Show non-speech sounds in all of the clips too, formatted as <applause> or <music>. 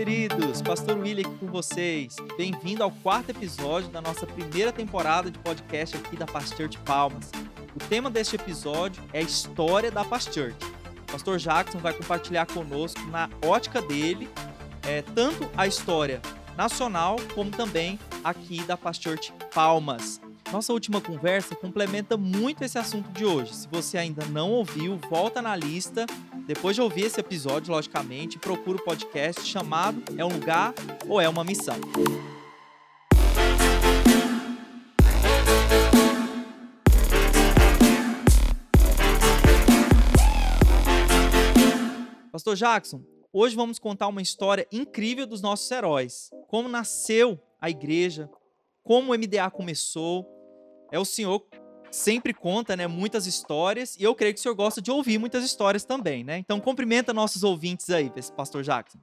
queridos! Pastor William aqui com vocês. Bem-vindo ao quarto episódio da nossa primeira temporada de podcast aqui da Past Church Palmas. O tema deste episódio é a história da Past Church. O pastor Jackson vai compartilhar conosco, na ótica dele, é, tanto a história nacional como também aqui da Past Church Palmas. Nossa última conversa complementa muito esse assunto de hoje. Se você ainda não ouviu, volta na lista. Depois de ouvir esse episódio, logicamente, procura o podcast chamado É um Lugar ou É uma Missão. Pastor Jackson, hoje vamos contar uma história incrível dos nossos heróis. Como nasceu a igreja, como o MDA começou, é o senhor sempre conta, né, muitas histórias e eu creio que o senhor gosta de ouvir muitas histórias também, né? Então cumprimenta nossos ouvintes aí, pastor Jackson.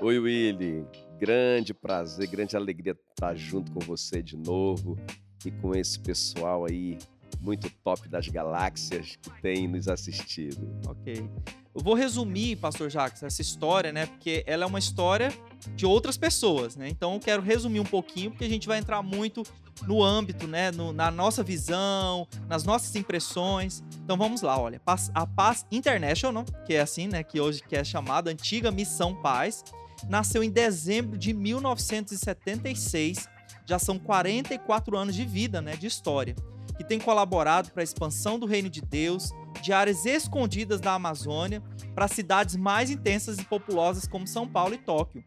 Oi, Willy. Grande prazer, grande alegria estar junto com você de novo e com esse pessoal aí muito top das galáxias que tem nos assistido. Ok. Eu vou resumir, pastor Jackson, essa história, né? Porque ela é uma história de outras pessoas, né? Então eu quero resumir um pouquinho, porque a gente vai entrar muito no âmbito, né, no, na nossa visão, nas nossas impressões. Então vamos lá, olha, a Paz International, que é assim, né, que hoje que é chamada Antiga Missão Paz, nasceu em dezembro de 1976. Já são 44 anos de vida, né, de história, que tem colaborado para a expansão do reino de Deus, de áreas escondidas da Amazônia para cidades mais intensas e populosas como São Paulo e Tóquio.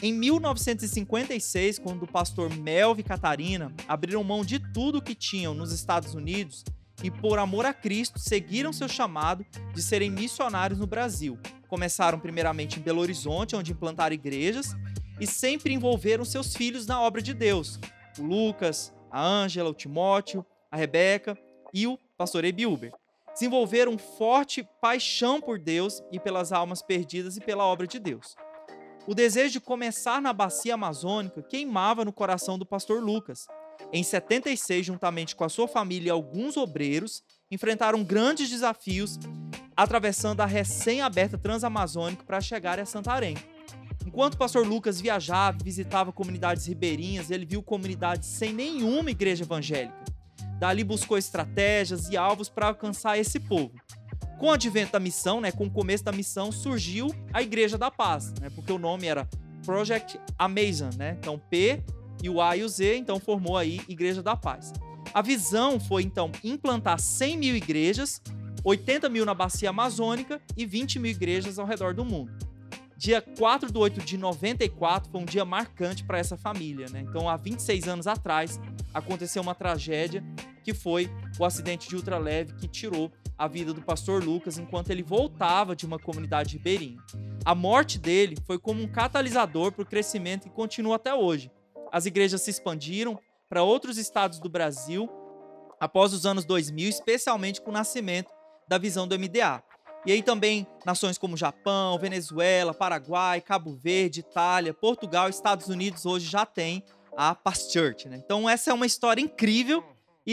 Em 1956, quando o pastor Melvin Catarina abriram mão de tudo que tinham nos Estados Unidos e, por amor a Cristo, seguiram seu chamado de serem missionários no Brasil. Começaram primeiramente em Belo Horizonte, onde implantaram igrejas, e sempre envolveram seus filhos na obra de Deus: o Lucas, a Ângela, o Timóteo, a Rebeca e o pastor Ebiuber. Desenvolveram forte paixão por Deus e pelas almas perdidas e pela obra de Deus. O desejo de começar na bacia amazônica queimava no coração do pastor Lucas. Em 76, juntamente com a sua família e alguns obreiros, enfrentaram grandes desafios atravessando a recém-aberta Transamazônica para chegar a Santarém. Enquanto o pastor Lucas viajava e visitava comunidades ribeirinhas, ele viu comunidades sem nenhuma igreja evangélica. Dali buscou estratégias e alvos para alcançar esse povo. Com o advento da missão, né, com o começo da missão, surgiu a Igreja da Paz, né, porque o nome era Project Amazon, né? Então P e o A e o Z, então formou aí Igreja da Paz. A visão foi então implantar 100 mil igrejas, 80 mil na bacia amazônica e 20 mil igrejas ao redor do mundo. Dia 4 de 8 de 94 foi um dia marcante para essa família, né? Então, há 26 anos atrás, aconteceu uma tragédia que foi o acidente de ultraleve que tirou a vida do pastor Lucas enquanto ele voltava de uma comunidade ribeirinha. A morte dele foi como um catalisador para o crescimento que continua até hoje. As igrejas se expandiram para outros estados do Brasil após os anos 2000, especialmente com o nascimento da visão do MDA. E aí também nações como Japão, Venezuela, Paraguai, Cabo Verde, Itália, Portugal, Estados Unidos hoje já têm a Past Church. Né? Então essa é uma história incrível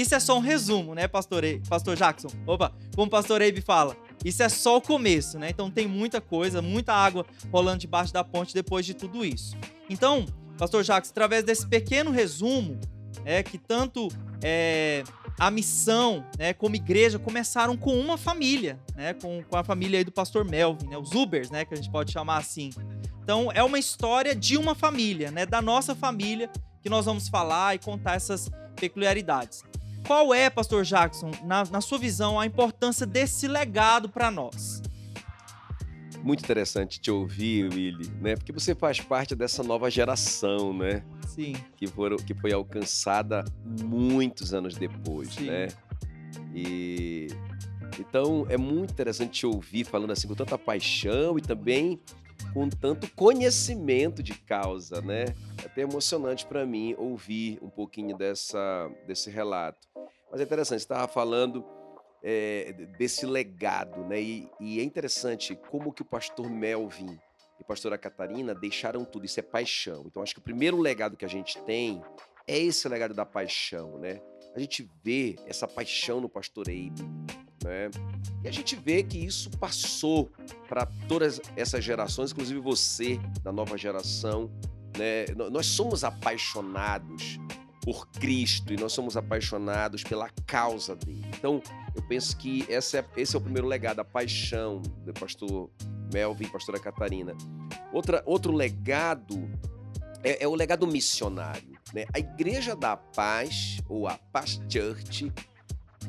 isso é só um resumo, né, pastor, pastor Jackson? Opa, como o pastor Abe fala, isso é só o começo, né? Então tem muita coisa, muita água rolando debaixo da ponte depois de tudo isso. Então, pastor Jackson, através desse pequeno resumo, é que tanto é, a missão, né, como igreja, começaram com uma família, né, com, com a família aí do pastor Melvin, né, os Ubers, né, que a gente pode chamar assim. Então, é uma história de uma família, né, da nossa família, que nós vamos falar e contar essas peculiaridades. Qual é, Pastor Jackson, na, na sua visão, a importância desse legado para nós? Muito interessante te ouvir, Willy, né? Porque você faz parte dessa nova geração, né? Sim. Que, foram, que foi alcançada muitos anos depois, Sim. né? E então é muito interessante te ouvir falando assim com tanta paixão e também com tanto conhecimento de causa, né? É até emocionante para mim ouvir um pouquinho dessa, desse relato. Mas é interessante, você estava falando é, desse legado, né? E, e, é interessante como que o pastor Melvin e a pastora Catarina deixaram tudo, isso é paixão. Então acho que o primeiro legado que a gente tem é esse legado da paixão, né? A gente vê essa paixão no pastor Abe, Né? E a gente vê que isso passou para todas essas gerações, inclusive você, da nova geração. Né? Nós somos apaixonados por Cristo e nós somos apaixonados pela causa dele. Então, eu penso que esse é, esse é o primeiro legado, a paixão do pastor Melvin e pastora Catarina. Outra, outro legado é, é o legado missionário. Né? A Igreja da Paz, ou a Paz Church,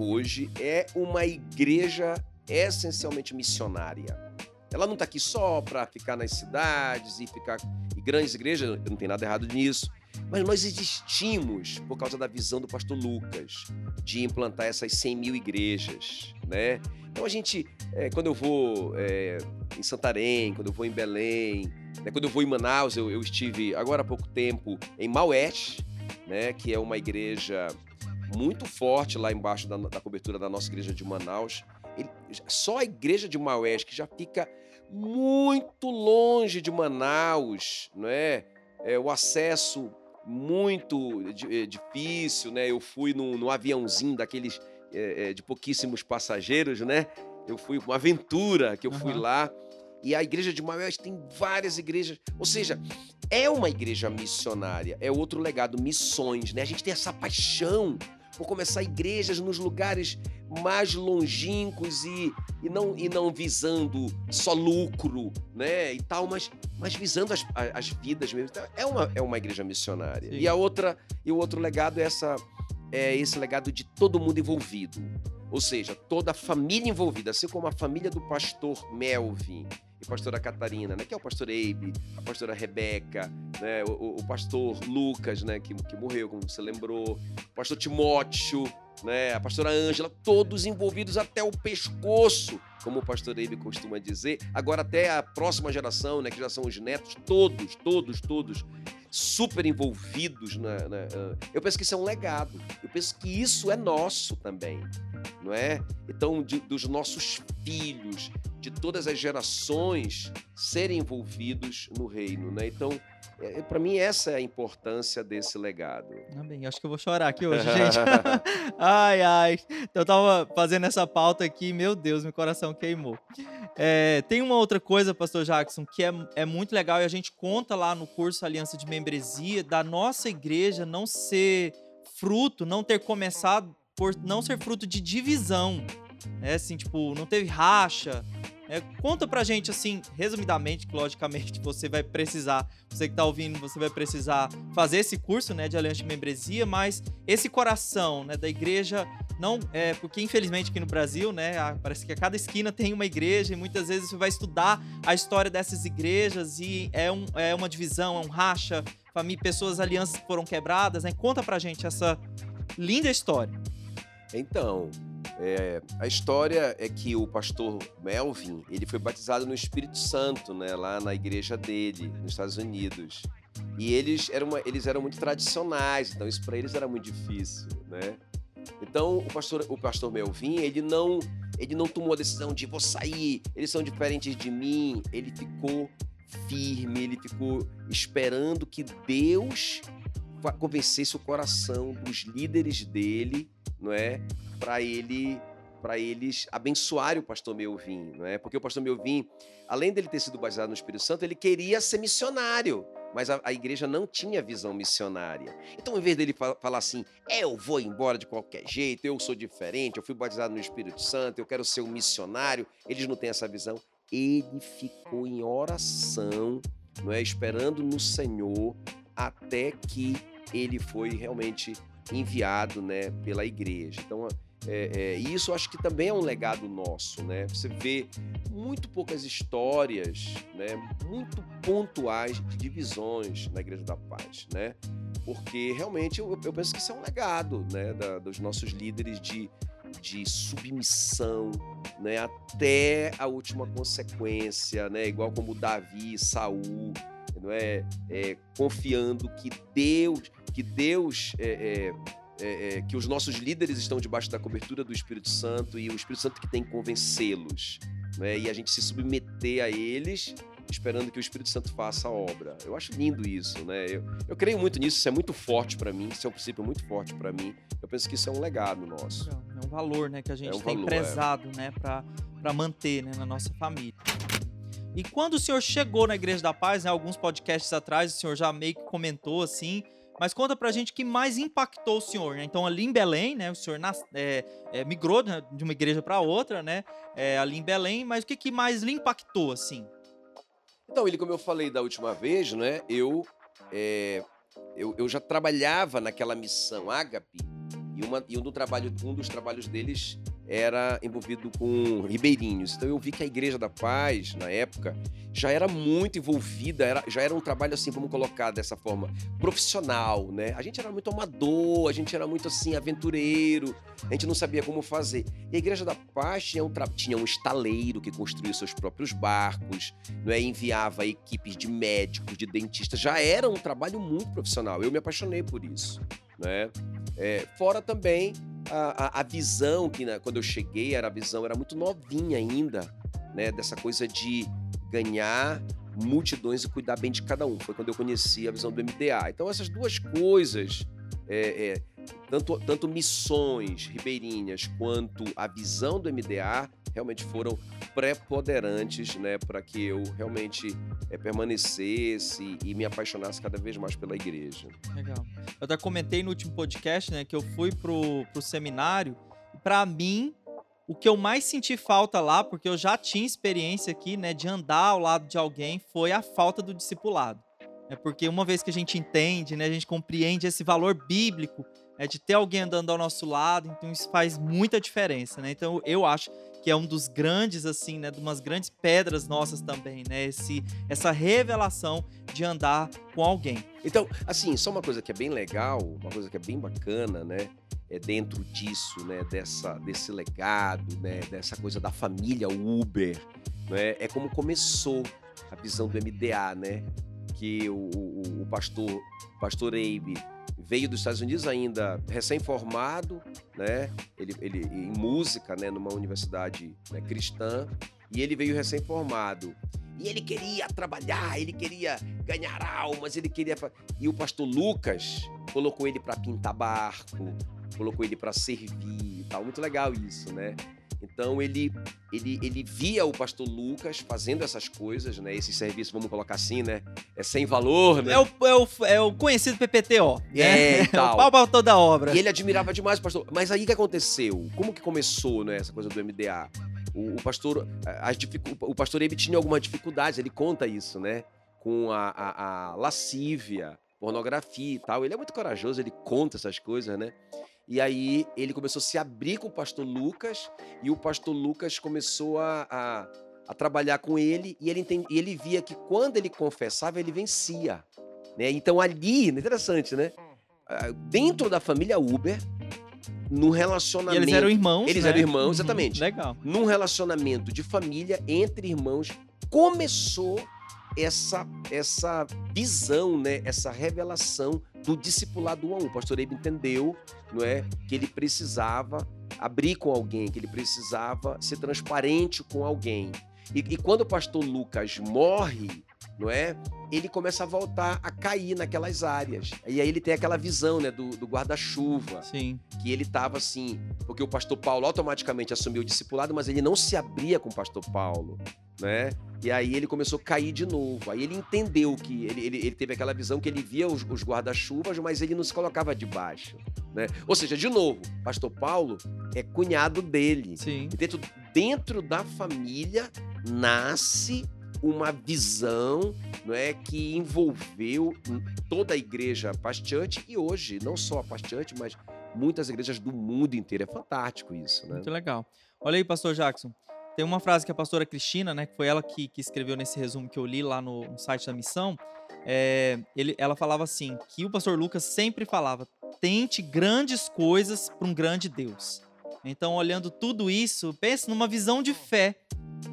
hoje é uma igreja essencialmente missionária. Ela não está aqui só para ficar nas cidades e ficar em grandes igrejas, não tem nada errado nisso. Mas nós existimos por causa da visão do pastor Lucas de implantar essas 100 mil igrejas, né? Então a gente, é, quando eu vou é, em Santarém, quando eu vou em Belém, né, quando eu vou em Manaus, eu, eu, estive agora há pouco tempo em Maués, né, que é uma igreja muito forte lá embaixo da, da cobertura da nossa igreja de Manaus. Ele, só a igreja de Maués, que já fica muito longe de Manaus, não é? é o acesso muito é, difícil, né? Eu fui num, num aviãozinho daqueles é, é, de pouquíssimos passageiros, né? Eu fui uma aventura que eu fui lá. E a igreja de Maués tem várias igrejas. Ou seja, é uma igreja missionária. É outro legado, missões, né? A gente tem essa paixão por começar igrejas nos lugares mais longínquos e, e, não, e não visando só lucro, né? E tal, mas, mas visando as, as vidas mesmo. Então, é, uma, é uma igreja missionária. Sim. E a outra, e o outro legado é, essa, é esse legado de todo mundo envolvido. Ou seja, toda a família envolvida, assim como a família do pastor Melvin e pastora Catarina, né, que é o pastor Eibe, a pastora Rebeca, né, o, o pastor Lucas, né, que, que morreu, como você lembrou, o pastor Timóteo, né, a pastora Ângela, todos envolvidos até o pescoço, como o pastor Eibe costuma dizer. Agora até a próxima geração, né, que já são os netos, todos, todos, todos super envolvidos na, na, eu penso que isso é um legado. Eu penso que isso é nosso também, não é? Então, de, dos nossos filhos, de todas as gerações serem envolvidos no reino, né? Então, é, para mim essa é a importância desse legado. Amém. Acho que eu vou chorar aqui hoje, gente. <laughs> ai, ai. Então, eu tava fazendo essa pauta aqui, meu Deus, meu coração queimou. É, tem uma outra coisa, Pastor Jackson, que é, é muito legal e a gente conta lá no curso Aliança de Membresia da nossa igreja não ser fruto, não ter começado por não ser fruto de divisão. É assim, tipo, não teve racha, é, conta pra gente, assim, resumidamente, que logicamente você vai precisar, você que tá ouvindo, você vai precisar fazer esse curso, né, de aliança de membresia, mas esse coração, né, da igreja, não, é, porque infelizmente aqui no Brasil, né, parece que a cada esquina tem uma igreja e muitas vezes você vai estudar a história dessas igrejas e é, um, é uma divisão, é um racha, família, pessoas, alianças foram quebradas, né? Conta pra gente essa linda história. Então, é, a história é que o pastor Melvin ele foi batizado no Espírito Santo, né, lá na igreja dele, nos Estados Unidos. E eles eram, uma, eles eram muito tradicionais, então isso para eles era muito difícil, né? Então o pastor, o pastor Melvin ele não, ele não tomou a decisão de vou sair, eles são diferentes de mim. Ele ficou firme, ele ficou esperando que Deus convencesse o coração dos líderes dele, não é, para ele para eles abençoarem o pastor Melvin, não é? Porque o pastor Melvin, além dele ter sido batizado no Espírito Santo, ele queria ser missionário, mas a, a igreja não tinha visão missionária. Então, em vez dele falar assim, eu vou embora de qualquer jeito, eu sou diferente, eu fui batizado no Espírito Santo, eu quero ser um missionário, eles não têm essa visão. Ele ficou em oração, não é, esperando no Senhor até que ele foi realmente enviado, né, pela igreja. Então, é, é, e isso acho que também é um legado nosso, né? Você vê muito poucas histórias, né? Muito pontuais de divisões na Igreja da Paz, né? Porque realmente eu, eu penso que isso é um legado, né? Da, dos nossos líderes de, de submissão, né? Até a última consequência, né? Igual como Davi, Saul, não é? é confiando que Deus, que Deus é, é é, é, que os nossos líderes estão debaixo da cobertura do Espírito Santo e o Espírito Santo que tem que convencê-los. Né? E a gente se submeter a eles esperando que o Espírito Santo faça a obra. Eu acho lindo isso, né? Eu, eu creio muito nisso, isso é muito forte para mim, isso é um princípio muito forte para mim. Eu penso que isso é um legado nosso. É um valor, né, que a gente é um tem valor, é. prezado, é. né, para manter, né, na nossa família. E quando o senhor chegou na Igreja da Paz, né, alguns podcasts atrás, o senhor já meio que comentou assim, mas conta pra gente o que mais impactou o senhor, né? Então, ali em Belém, né? O senhor nas, é, é, migrou né, de uma igreja para outra, né? É, ali em Belém, mas o que, que mais lhe impactou, assim? Então, ele, como eu falei da última vez, né? Eu, é, eu, eu já trabalhava naquela missão Ágape, e, uma, e um, do trabalho, um dos trabalhos deles era envolvido com ribeirinhos. Então eu vi que a Igreja da Paz, na época, já era muito envolvida, era, já era um trabalho assim, vamos colocar dessa forma, profissional, né? A gente era muito amador, a gente era muito assim, aventureiro, a gente não sabia como fazer. E a Igreja da Paz tinha um, tinha um estaleiro que construía seus próprios barcos, não é? enviava equipes de médicos, de dentistas, já era um trabalho muito profissional. Eu me apaixonei por isso, né? É, fora também a, a, a visão que né, quando eu cheguei era a visão era muito novinha ainda, né? Dessa coisa de ganhar multidões e cuidar bem de cada um. Foi quando eu conheci a visão do MDA. Então essas duas coisas, é, é, tanto, tanto missões ribeirinhas quanto a visão do MDA realmente foram preponderantes né, para que eu realmente é, permanecesse e me apaixonasse cada vez mais pela igreja. Legal. Eu até comentei no último podcast né, que eu fui pro, pro seminário para mim o que eu mais senti falta lá, porque eu já tinha experiência aqui, né, de andar ao lado de alguém, foi a falta do discipulado. É porque uma vez que a gente entende, né, a gente compreende esse valor bíblico é de ter alguém andando ao nosso lado, então isso faz muita diferença, né? Então eu acho que é um dos grandes, assim, né? De umas grandes pedras nossas também, né? Esse, essa revelação de andar com alguém. Então, assim, só uma coisa que é bem legal, uma coisa que é bem bacana, né? É dentro disso, né? Dessa, desse legado, né? Dessa coisa da família Uber, né? É como começou a visão do MDA, né? Que o, o, o pastor, pastor Abe veio dos Estados Unidos ainda recém-formado, né? Ele, ele em música, né? Numa universidade né, cristã e ele veio recém-formado. E ele queria trabalhar, ele queria ganhar almas, ele queria. E o pastor Lucas colocou ele para pintar barco, colocou ele para servir e tal. Muito legal isso, né? Então ele, ele, ele via o pastor Lucas fazendo essas coisas, né? Esse serviço, vamos colocar assim, né? É sem valor, né? É o, é o, é o conhecido PPTO. Né? É, e <laughs> tal. o pau toda a obra. E ele admirava demais o pastor. Mas aí o que aconteceu? Como que começou, né? Essa coisa do MDA? O, o pastor, as, o pastor Ebe tinha algumas dificuldades, ele conta isso, né? Com a, a, a lascívia, pornografia e tal. Ele é muito corajoso, ele conta essas coisas, né? E aí ele começou a se abrir com o pastor Lucas e o pastor Lucas começou a, a, a trabalhar com ele e ele, entende, e ele via que quando ele confessava, ele vencia. Né? Então ali, interessante, né? Ah, dentro da família Uber, num relacionamento. E eles eram irmãos. Eles né? eram irmãos, uhum, exatamente. Legal. Num relacionamento de família entre irmãos, começou essa essa visão, né, essa revelação do discipulado a um. O pastor Abe entendeu, não é, que ele precisava abrir com alguém, que ele precisava ser transparente com alguém. E, e quando o pastor Lucas morre, não é? Ele começa a voltar a cair naquelas áreas. E aí ele tem aquela visão, né, do, do guarda-chuva. Sim. Que ele estava assim, porque o pastor Paulo automaticamente assumiu o discipulado, mas ele não se abria com o pastor Paulo, né? E aí ele começou a cair de novo. Aí ele entendeu que ele, ele, ele teve aquela visão que ele via os, os guarda-chuvas, mas ele não se colocava debaixo. Né? Ou seja, de novo, pastor Paulo é cunhado dele. Sim. E dentro, dentro da família nasce uma visão não é, que envolveu toda a igreja pasteante e hoje, não só a pasteante, mas muitas igrejas do mundo inteiro. É fantástico isso. Né? Muito legal. Olha aí, pastor Jackson. Tem uma frase que a pastora Cristina, né, que foi ela que, que escreveu nesse resumo que eu li lá no, no site da missão, é, ele, ela falava assim, que o pastor Lucas sempre falava, tente grandes coisas para um grande Deus. Então, olhando tudo isso, pense numa visão de fé.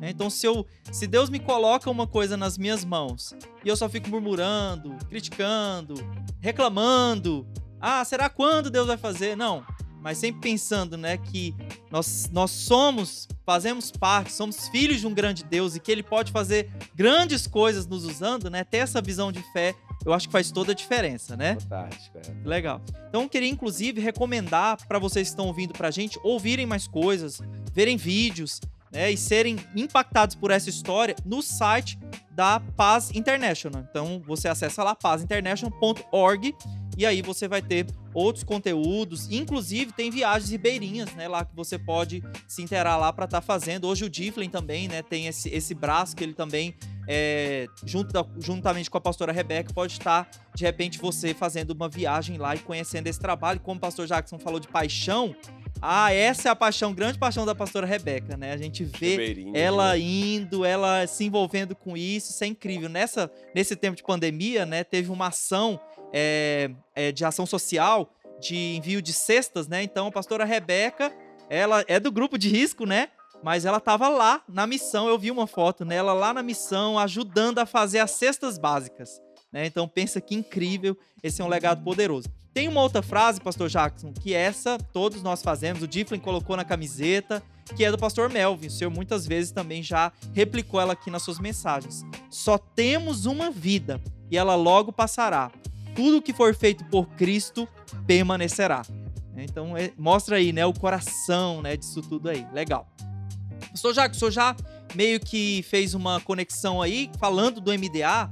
Então, se, eu, se Deus me coloca uma coisa nas minhas mãos e eu só fico murmurando, criticando, reclamando, ah, será quando Deus vai fazer? Não. Mas sempre pensando, né, que nós, nós somos, fazemos parte, somos filhos de um grande Deus e que ele pode fazer grandes coisas nos usando, né? Ter essa visão de fé, eu acho que faz toda a diferença, né? Fantástico, é. Legal. Então, eu queria inclusive recomendar para vocês que estão ouvindo pra gente ouvirem mais coisas, verem vídeos, né, e serem impactados por essa história no site da Paz International. Então você acessa lá pazinternational.org e aí você vai ter outros conteúdos, inclusive tem viagens ribeirinhas, né, lá que você pode se interar lá para estar tá fazendo. Hoje o Difflin também, né, tem esse, esse braço que ele também é, junto da, juntamente com a pastora Rebeca, pode estar, de repente, você fazendo uma viagem lá e conhecendo esse trabalho. Como o pastor Jackson falou de paixão, ah, essa é a paixão, grande paixão da pastora Rebeca, né? A gente vê ela né? indo, ela se envolvendo com isso, isso é incrível. Nessa, nesse tempo de pandemia, né, teve uma ação é, é, de ação social, de envio de cestas, né? Então a pastora Rebeca, ela é do grupo de risco, né? Mas ela estava lá na missão, eu vi uma foto nela lá na missão, ajudando a fazer as cestas básicas. Né? Então pensa que incrível, esse é um legado poderoso. Tem uma outra frase, pastor Jackson, que essa todos nós fazemos, o Difflin colocou na camiseta, que é do pastor Melvin. O senhor muitas vezes também já replicou ela aqui nas suas mensagens. Só temos uma vida e ela logo passará. Tudo que for feito por Cristo permanecerá. Então é, mostra aí, né, o coração, né, disso tudo aí. Legal. Pastor Jackson, o senhor já meio que fez uma conexão aí falando do MDA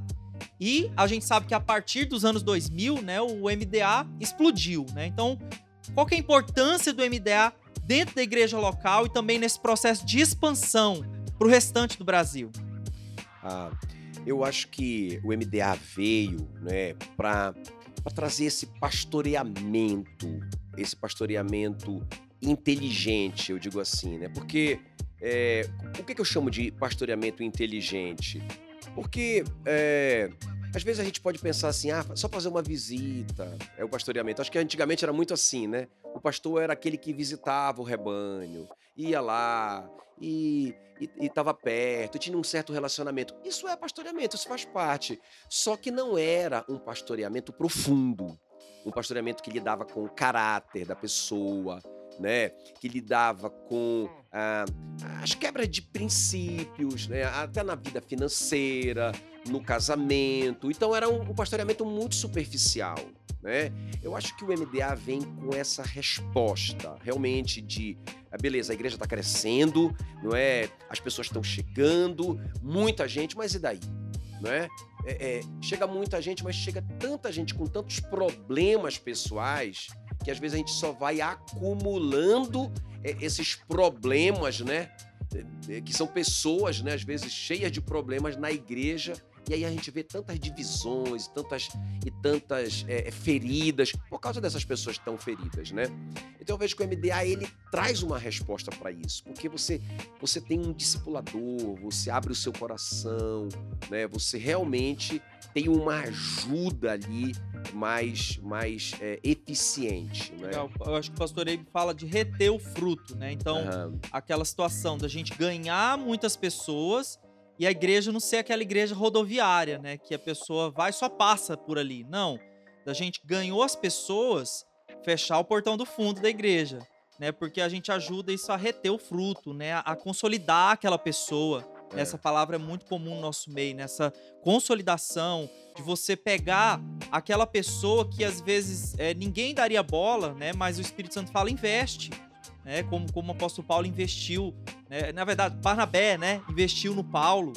e a gente sabe que a partir dos anos 2000, né, o MDA explodiu, né? Então, qual que é a importância do MDA dentro da igreja local e também nesse processo de expansão para o restante do Brasil? Ah, eu acho que o MDA veio, né, para trazer esse pastoreamento, esse pastoreamento inteligente, eu digo assim, né? Porque é, o que, que eu chamo de pastoreamento inteligente? Porque é, às vezes a gente pode pensar assim, ah, só fazer uma visita é o pastoreamento. Acho que antigamente era muito assim, né? O pastor era aquele que visitava o rebanho, ia lá e estava perto, tinha um certo relacionamento. Isso é pastoreamento, isso faz parte. Só que não era um pastoreamento profundo, um pastoreamento que lidava com o caráter da pessoa, né, que lidava com ah, as quebras de princípios, né, até na vida financeira, no casamento. Então era um, um pastoreamento muito superficial. Né? Eu acho que o MDA vem com essa resposta realmente de ah, beleza, a igreja está crescendo, não é? As pessoas estão chegando, muita gente, mas e daí? Não é? É, é, chega muita gente, mas chega tanta gente com tantos problemas pessoais que às vezes a gente só vai acumulando é, esses problemas, né? É, é, que são pessoas, né, às vezes cheias de problemas na igreja, e aí a gente vê tantas divisões, tantas e tantas é, feridas por causa dessas pessoas tão feridas, né? Então eu vejo que o MDA ele traz uma resposta para isso, porque você você tem um discipulador, você abre o seu coração, né? Você realmente tem uma ajuda ali mais, mais é, eficiente. Né? Legal. Eu acho que o pastor Eibe fala de reter o fruto, né? Então, uhum. aquela situação da gente ganhar muitas pessoas e a igreja não ser aquela igreja rodoviária, né? Que a pessoa vai só passa por ali. Não. Da gente ganhou as pessoas, fechar o portão do fundo da igreja, né? Porque a gente ajuda isso a reter o fruto, né? A consolidar aquela pessoa. É. Essa palavra é muito comum no nosso meio, nessa consolidação de você pegar aquela pessoa que às vezes é, ninguém daria bola, né? Mas o Espírito Santo fala investe, né? Como, como o apóstolo Paulo investiu, né? na verdade Barnabé, né? Investiu no Paulo.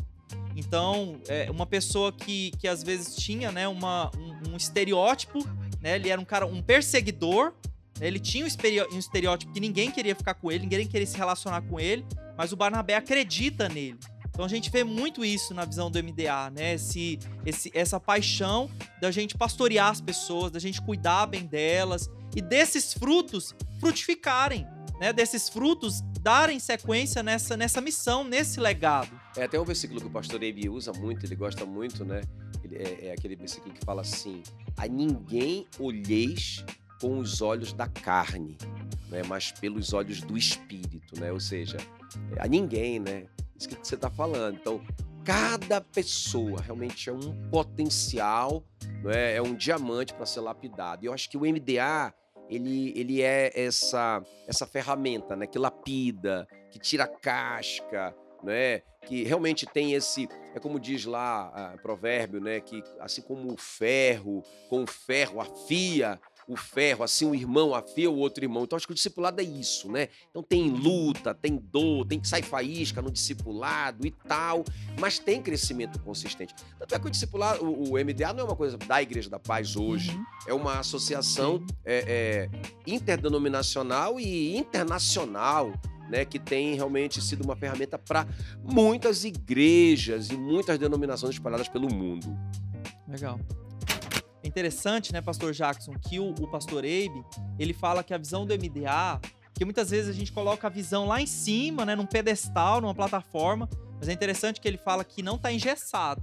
Então, é uma pessoa que, que às vezes tinha, né? Uma, um, um estereótipo, né? Ele era um cara, um perseguidor, né? ele tinha um estereótipo que ninguém queria ficar com ele, ninguém queria se relacionar com ele, mas o Barnabé acredita nele. Então a gente vê muito isso na visão do MDA, né? Esse, esse, essa paixão da gente pastorear as pessoas, da gente cuidar bem delas e desses frutos frutificarem, né? Desses frutos darem sequência nessa, nessa missão, nesse legado. É até um versículo que o pastor Ebi usa muito, ele gosta muito, né? Ele, é, é aquele versículo que fala assim: A ninguém olheis com os olhos da carne, né? mas pelos olhos do espírito, né? Ou seja, a ninguém, né? Que você está falando. Então, cada pessoa realmente é um potencial, é? é um diamante para ser lapidado. E eu acho que o MDA ele, ele é essa, essa ferramenta, né? Que lapida, que tira casca, né? Que realmente tem esse, é como diz lá o provérbio, né? Que assim como o ferro, com o ferro afia o ferro, assim um irmão afia o outro irmão. Então acho que o discipulado é isso, né? Então tem luta, tem dor, tem que sair faísca no discipulado e tal, mas tem crescimento consistente. Tanto é que o discipulado, o, o MDA não é uma coisa da Igreja da Paz hoje, uhum. é uma associação é, é, interdenominacional e internacional. Né, que tem realmente sido uma ferramenta para muitas igrejas e muitas denominações espalhadas pelo mundo. Legal. É interessante, né, pastor Jackson, que o, o pastor Abe, ele fala que a visão do MDA, que muitas vezes a gente coloca a visão lá em cima, né, num pedestal, numa plataforma, mas é interessante que ele fala que não está engessado.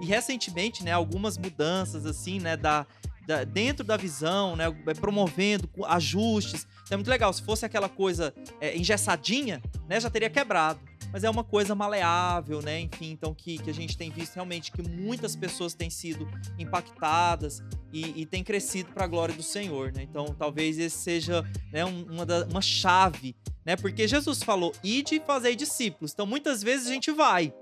E recentemente, né, algumas mudanças assim, né, da, da, dentro da visão, né, promovendo ajustes. Então é muito legal. Se fosse aquela coisa é, engessadinha, né, já teria quebrado mas é uma coisa maleável, né? Enfim, então que, que a gente tem visto realmente que muitas pessoas têm sido impactadas e, e têm crescido para a glória do Senhor, né? Então talvez esse seja né, uma, da, uma chave, né? Porque Jesus falou, ide e fazei discípulos. Então muitas vezes a gente vai,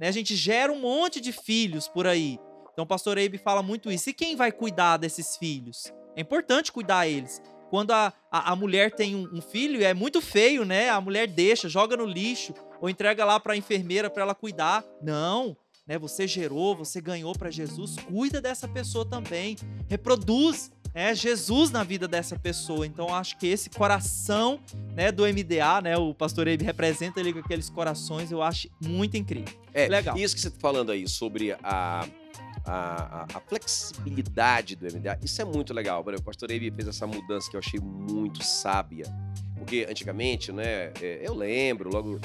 né? A gente gera um monte de filhos por aí. Então o pastor Eibe fala muito isso. E quem vai cuidar desses filhos? É importante cuidar eles. Quando a, a, a mulher tem um, um filho, é muito feio, né? A mulher deixa, joga no lixo ou entrega lá para a enfermeira para ela cuidar. Não, né? Você gerou, você ganhou para Jesus, cuida dessa pessoa também, reproduz é Jesus na vida dessa pessoa. Então acho que esse coração, né, do MDA, né, o pastor Abe representa ali com aqueles corações, eu acho muito incrível. É, legal. Isso que você está falando aí sobre a a, a, flexibilidade do MDA, isso é muito legal. O pastor Abe fez essa mudança que eu achei muito sábia. Porque antigamente, né, é, eu lembro, logo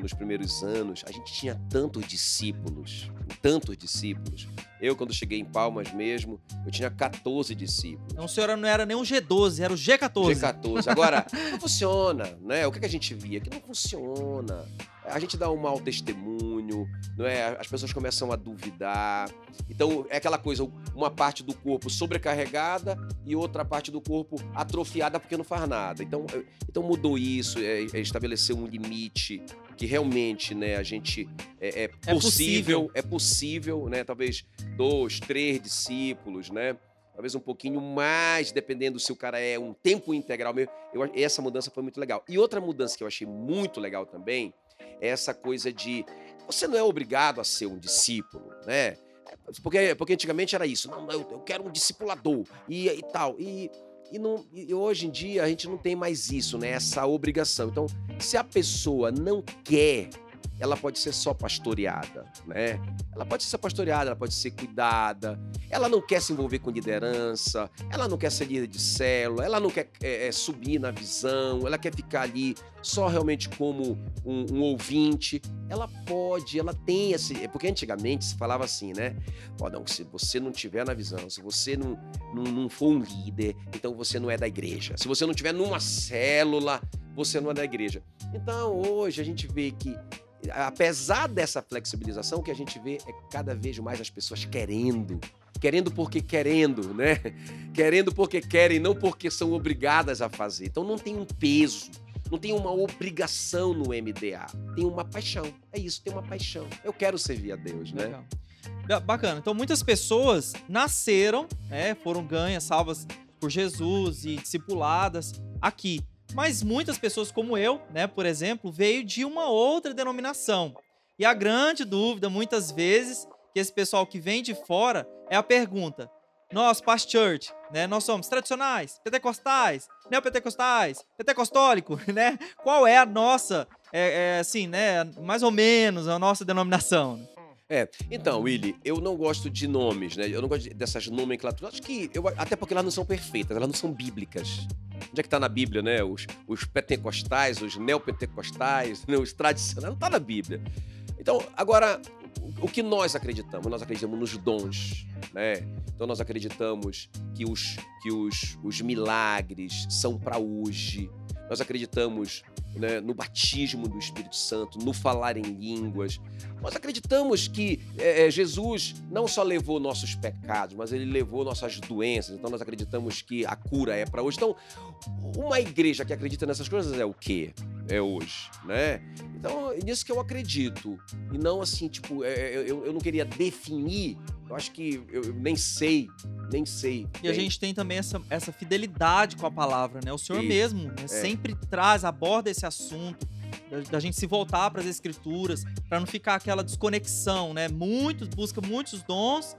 nos primeiros anos, a gente tinha tantos discípulos, tantos discípulos. Eu, quando cheguei em Palmas mesmo, eu tinha 14 discípulos. Então, o senhor não era nem um G12, era o G14. G14. Agora, <laughs> não funciona, né? O que, que a gente via? Que não funciona. A gente dá um mau testemunho, não é? As pessoas começam a duvidar. Então, é aquela coisa, uma parte do corpo sobrecarregada e outra parte do corpo atrofiada porque não faz nada. Então, então mudou isso, é, é estabelecer um limite que realmente né, a gente é, é, possível, é possível, é possível, né? Talvez dois, três discípulos, né? Talvez um pouquinho mais, dependendo se o cara é um tempo integral. Eu, essa mudança foi muito legal. E outra mudança que eu achei muito legal também é essa coisa de você não é obrigado a ser um discípulo, né? Porque, porque antigamente era isso. Não, eu, eu quero um discipulador e, e tal. E e, não, e hoje em dia a gente não tem mais isso, né? Essa obrigação. Então, se a pessoa não quer ela pode ser só pastoreada, né? Ela pode ser pastoreada, ela pode ser cuidada. Ela não quer se envolver com liderança, ela não quer ser líder de célula, ela não quer é, é, subir na visão, ela quer ficar ali só realmente como um, um, ouvinte. Ela pode, ela tem esse. É porque antigamente se falava assim, né? Ó, não, se você não tiver na visão, se você não, não, não for um líder, então você não é da igreja. Se você não tiver numa célula, você não é da igreja. Então hoje a gente vê que apesar dessa flexibilização, o que a gente vê é cada vez mais as pessoas querendo. Querendo porque querendo, né? <laughs> Querendo porque querem, não porque são obrigadas a fazer. Então não tem um peso, não tem uma obrigação no MDA. Tem uma paixão. É isso, tem uma paixão. Eu quero servir a Deus, né? Legal. Bacana. Então muitas pessoas nasceram, né, foram ganhas, salvas por Jesus e discipuladas aqui. Mas muitas pessoas como eu, né, por exemplo, veio de uma outra denominação. E a grande dúvida, muitas vezes, que esse pessoal que vem de fora é a pergunta: nós, Past Church, né, nós somos tradicionais, pentecostais, neopentecostais, pentecostólico, <laughs> né? Qual é a nossa, é, é, assim, né, mais ou menos a nossa denominação? É, então, Willy, eu não gosto de nomes, né? Eu não gosto dessas nomenclaturas. Acho que, eu, até porque elas não são perfeitas, elas não são bíblicas. Onde é que está na Bíblia, né? Os, os pentecostais, os neopentecostais, né? os tradicionais, não está na Bíblia. Então, agora, o que nós acreditamos? Nós acreditamos nos dons, né? Então nós acreditamos que os, que os, os milagres são para hoje. Nós acreditamos né, no batismo do Espírito Santo, no falar em línguas. Nós acreditamos que é, Jesus não só levou nossos pecados, mas ele levou nossas doenças. Então nós acreditamos que a cura é para hoje. Então, uma igreja que acredita nessas coisas é o quê? É hoje, né? Então, é nisso que eu acredito. E não assim, tipo, é, eu, eu não queria definir eu acho que eu nem sei, nem sei. E a gente tem também essa, essa fidelidade com a palavra, né? O Senhor mesmo né? é. sempre traz, aborda esse assunto da, da gente se voltar para as escrituras, para não ficar aquela desconexão, né? Muitos buscam muitos dons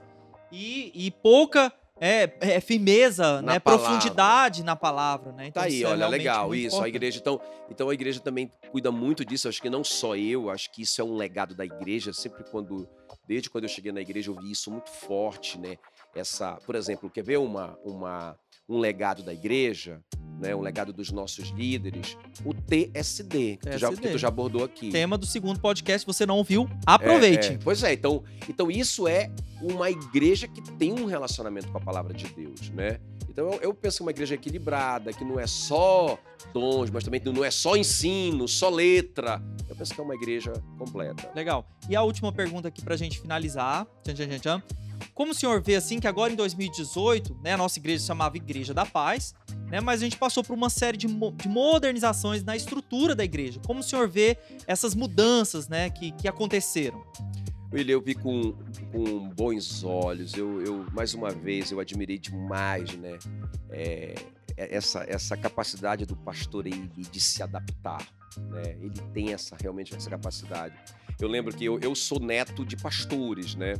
e, e pouca é, é, firmeza, na né? Palavra. Profundidade na palavra, né? Então, tá aí, é olha, legal, isso. Importante. A igreja, então, então a igreja também cuida muito disso. Acho que não só eu, acho que isso é um legado da igreja. Sempre quando desde quando eu cheguei na igreja, eu vi isso muito forte, né? Essa, por exemplo, quer ver uma, uma, um legado da igreja, né? Um legado dos nossos líderes, o TSD, que, Tu, já, que tu já abordou aqui. Tema do segundo podcast, você não ouviu? Aproveite. É, é. Pois é, então, então isso é uma igreja que tem um relacionamento com a palavra de Deus, né? Então eu, eu penso que uma igreja equilibrada, que não é só dons, mas também não é só ensino, só letra. Eu penso que é uma igreja completa. Legal. E a última pergunta aqui pra gente finalizar. Tchan, tchan, tchan, Como o senhor vê assim que agora em 2018, né, a nossa igreja se chamava Igreja da Paz, né, mas a gente passou por uma série de, mo de modernizações na estrutura da igreja. Como o senhor vê essas mudanças, né, que, que aconteceram? William, eu vi com, com bons olhos. Eu, eu, mais uma vez, eu admirei demais, né? É, é essa, essa capacidade do pastor ele de se adaptar, né? Ele tem essa realmente essa capacidade. Eu lembro que eu, eu sou neto de pastores, né?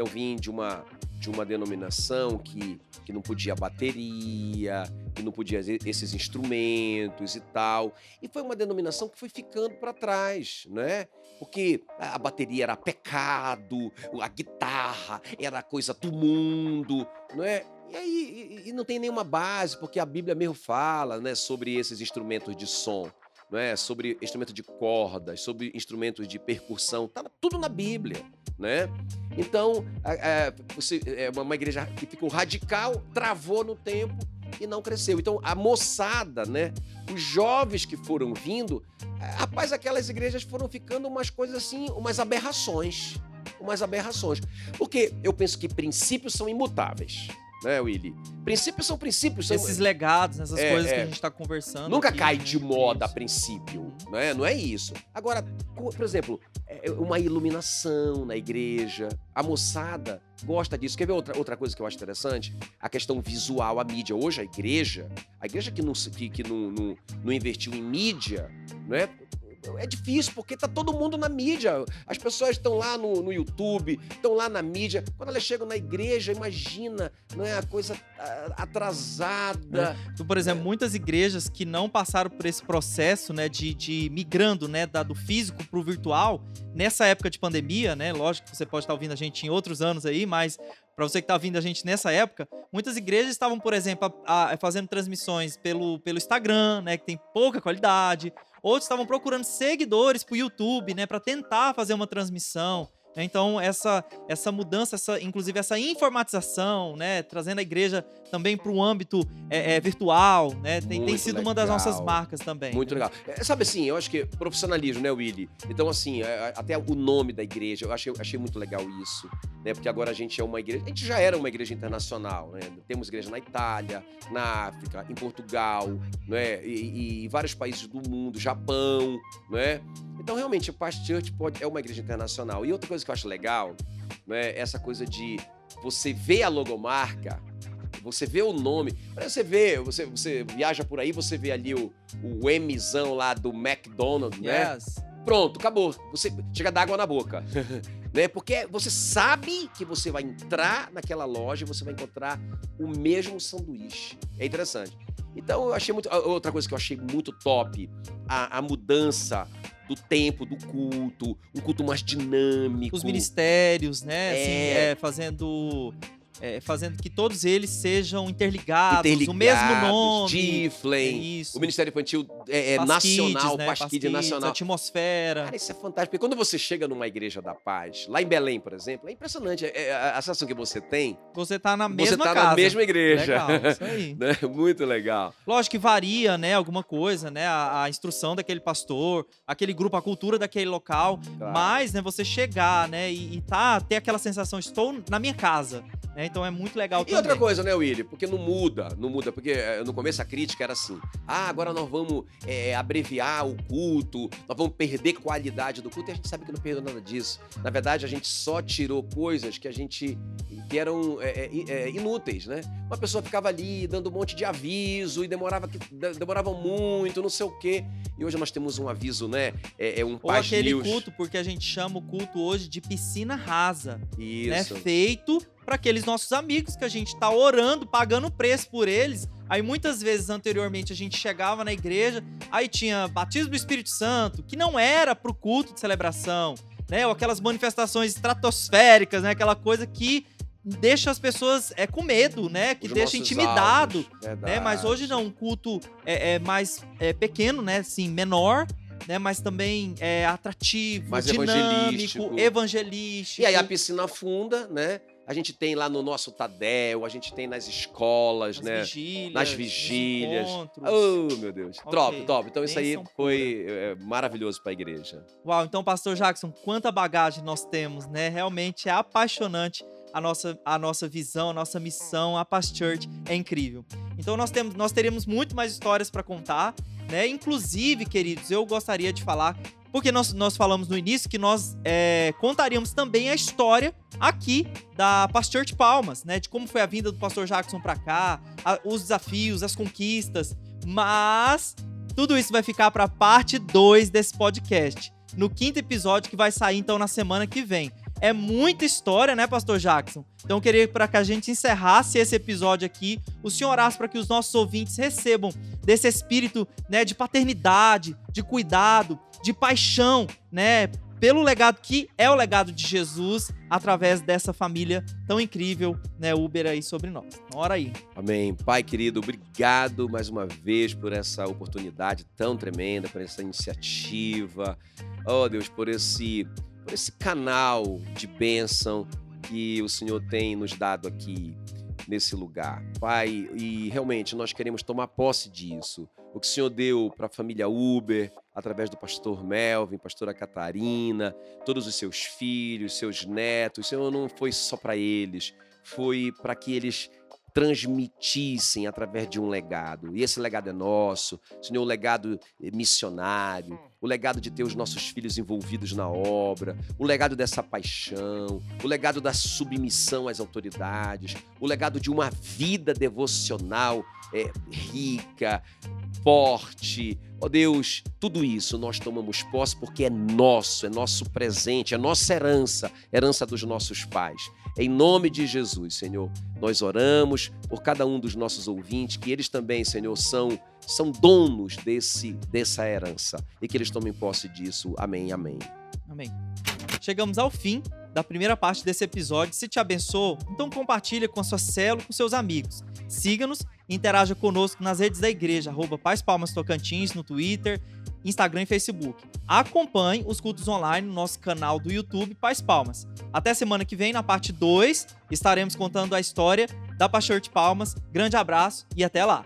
Então vim de uma de uma denominação que, que não podia bateria, que não podia esses instrumentos e tal. E foi uma denominação que foi ficando para trás, né? Porque a bateria era pecado, a guitarra era coisa do mundo, não é? E aí e, e não tem nenhuma base, porque a Bíblia mesmo fala, né, sobre esses instrumentos de som. Não é? sobre instrumento de cordas, sobre instrumentos de percussão, tá tudo na Bíblia né? Então, é, você, é uma igreja que ficou radical, travou no tempo e não cresceu. Então, a moçada, né? Os jovens que foram vindo, rapaz, aquelas igrejas foram ficando umas coisas assim, umas aberrações. Umas aberrações. Porque eu penso que princípios são imutáveis né, Willy? Princípios são princípios. São... Esses legados, essas é, coisas é. que a gente está conversando. Nunca aqui, cai de moda a princípio, não é? Não é isso. Agora, por exemplo, é, é uma iluminação na igreja. A moçada gosta disso. Quer ver outra, outra coisa que eu acho interessante? A questão visual, a mídia. Hoje a igreja, a igreja que não, que, que não, não, não investiu em mídia, não é? é difícil, porque tá todo mundo na mídia. As pessoas estão lá no, no YouTube, estão lá na mídia. Quando elas chegam na igreja, imagina, não é a coisa atrasada. É. Então, por exemplo, muitas igrejas que não passaram por esse processo, né, de, de migrando, né, da, do físico pro virtual, nessa época de pandemia, né, lógico que você pode estar ouvindo a gente em outros anos aí, mas para você que está vindo a gente nessa época, muitas igrejas estavam, por exemplo, a, a, fazendo transmissões pelo, pelo Instagram, né, que tem pouca qualidade, Outros estavam procurando seguidores para o YouTube, né, para tentar fazer uma transmissão. Então, essa, essa mudança, essa, inclusive essa informatização, né, trazendo a igreja também para o âmbito é, é, virtual, né, tem, tem sido legal. uma das nossas marcas também. Muito né? legal. É, sabe assim, eu acho que profissionalismo, né, Willy? Então, assim, é, até o nome da igreja, eu achei, achei muito legal isso, né, porque agora a gente é uma igreja, a gente já era uma igreja internacional, né, temos igreja na Itália, na África, em Portugal, né, e, e vários países do mundo, Japão, né, então, realmente, a Past Church pode, é uma igreja internacional. E outra coisa que eu acho legal, né, essa coisa de você ver a logomarca, você vê o nome. Você vê, você, você viaja por aí, você vê ali o, o Mzão lá do McDonald's, né? yes. Pronto, acabou. Você chega d'água na boca. <laughs> né? Porque você sabe que você vai entrar naquela loja e você vai encontrar o mesmo sanduíche. É interessante. Então, eu achei muito. Outra coisa que eu achei muito top, a, a mudança do tempo, do culto, um culto mais dinâmico. Os ministérios, né? É... Assim, é, fazendo é, fazendo que todos eles sejam interligados, interligados o mesmo nome. É o Ministério Infantil é, é nacional, né? Pasquide nacional. Atmosfera. Cara, isso é fantástico. Porque quando você chega numa igreja da paz, lá em Belém, por exemplo, é impressionante é, é a sensação que você tem. Você tá na mesma Você tá casa. na mesma igreja. Legal, isso aí. <laughs> né? Muito legal. Lógico que varia, né, alguma coisa, né, a, a, instrução daquele pastor, aquele grupo, a cultura daquele local, claro. mas, né, você chegar, né, e, e tá, ter aquela sensação, estou na minha casa, né, então é muito legal E também. outra coisa, né, Willy, porque não muda, não muda, porque eh, no começo a crítica era assim, ah, agora nós vamos é, abreviar o culto, nós vamos perder qualidade do culto, e a gente sabe que não perdeu nada disso. Na verdade, a gente só tirou coisas que a gente, que eram é, é, inúteis, né? Uma pessoa ficava ali dando um monte de aviso e demorava, demorava muito, não sei o quê. E hoje nós temos um aviso, né? É, é um Ou aquele news. culto, porque a gente chama o culto hoje de piscina rasa. Né? Isso. Né? Feito para aqueles nossos amigos que a gente tá orando, pagando preço por eles. Aí muitas vezes anteriormente a gente chegava na igreja, aí tinha batismo do Espírito Santo, que não era pro culto de celebração, né? Ou aquelas manifestações estratosféricas, né? Aquela coisa que deixa as pessoas é com medo, né? Que Os deixa intimidado, né? Mas hoje não, um culto é, é mais é, pequeno, né? Assim, menor, né? Mas também é atrativo, mais dinâmico, evangelístico. evangelístico. E aí a piscina funda, né? A gente tem lá no nosso Tadel, a gente tem nas escolas, nas né? Vigílias, nas vigílias. Oh, meu Deus. Okay. Top, top. Então isso aí foi é, maravilhoso para a igreja. Uau, então, pastor Jackson, quanta bagagem nós temos, né? Realmente é apaixonante a nossa, a nossa visão, a nossa missão, a Past Church é incrível. Então nós temos nós teremos muito mais histórias para contar, né? Inclusive, queridos, eu gostaria de falar porque nós, nós falamos no início que nós é, contaríamos também a história aqui da Pastor de Palmas, né? De como foi a vinda do pastor Jackson para cá, a, os desafios, as conquistas. Mas tudo isso vai ficar para parte 2 desse podcast. No quinto episódio que vai sair então na semana que vem. É muita história, né, Pastor Jackson? Então eu queria para que a gente encerrasse esse episódio aqui, o senhor orasse para que os nossos ouvintes recebam desse espírito, né, de paternidade, de cuidado, de paixão, né, pelo legado que é o legado de Jesus através dessa família tão incrível, né, Uber aí sobre nós. Ora aí. Amém. Pai querido, obrigado mais uma vez por essa oportunidade tão tremenda, por essa iniciativa. Oh, Deus, por esse por esse canal de bênção que o Senhor tem nos dado aqui nesse lugar. Pai, e realmente nós queremos tomar posse disso. O que o Senhor deu para a família Uber, através do pastor Melvin, pastora Catarina, todos os seus filhos, seus netos, o Senhor não foi só para eles, foi para que eles transmitissem através de um legado. E esse legado é nosso, Senhor, o legado missionário, o legado de ter os nossos filhos envolvidos na obra, o legado dessa paixão, o legado da submissão às autoridades, o legado de uma vida devocional é, rica, forte. Ó oh Deus, tudo isso nós tomamos posse porque é nosso, é nosso presente, é nossa herança, herança dos nossos pais. Em nome de Jesus, Senhor, nós oramos por cada um dos nossos ouvintes, que eles também, Senhor, são são donos desse dessa herança e que eles tomem posse disso. Amém. Amém. Amém. Chegamos ao fim da primeira parte desse episódio. Se te abençoou, então compartilha com a sua célula, com seus amigos. Siga-nos e interaja conosco nas redes da igreja, arroba Paz Palmas Tocantins, no Twitter, Instagram e Facebook. Acompanhe os cultos online no nosso canal do YouTube Paz Palmas. Até semana que vem, na parte 2, estaremos contando a história da Pastor de Palmas. Grande abraço e até lá!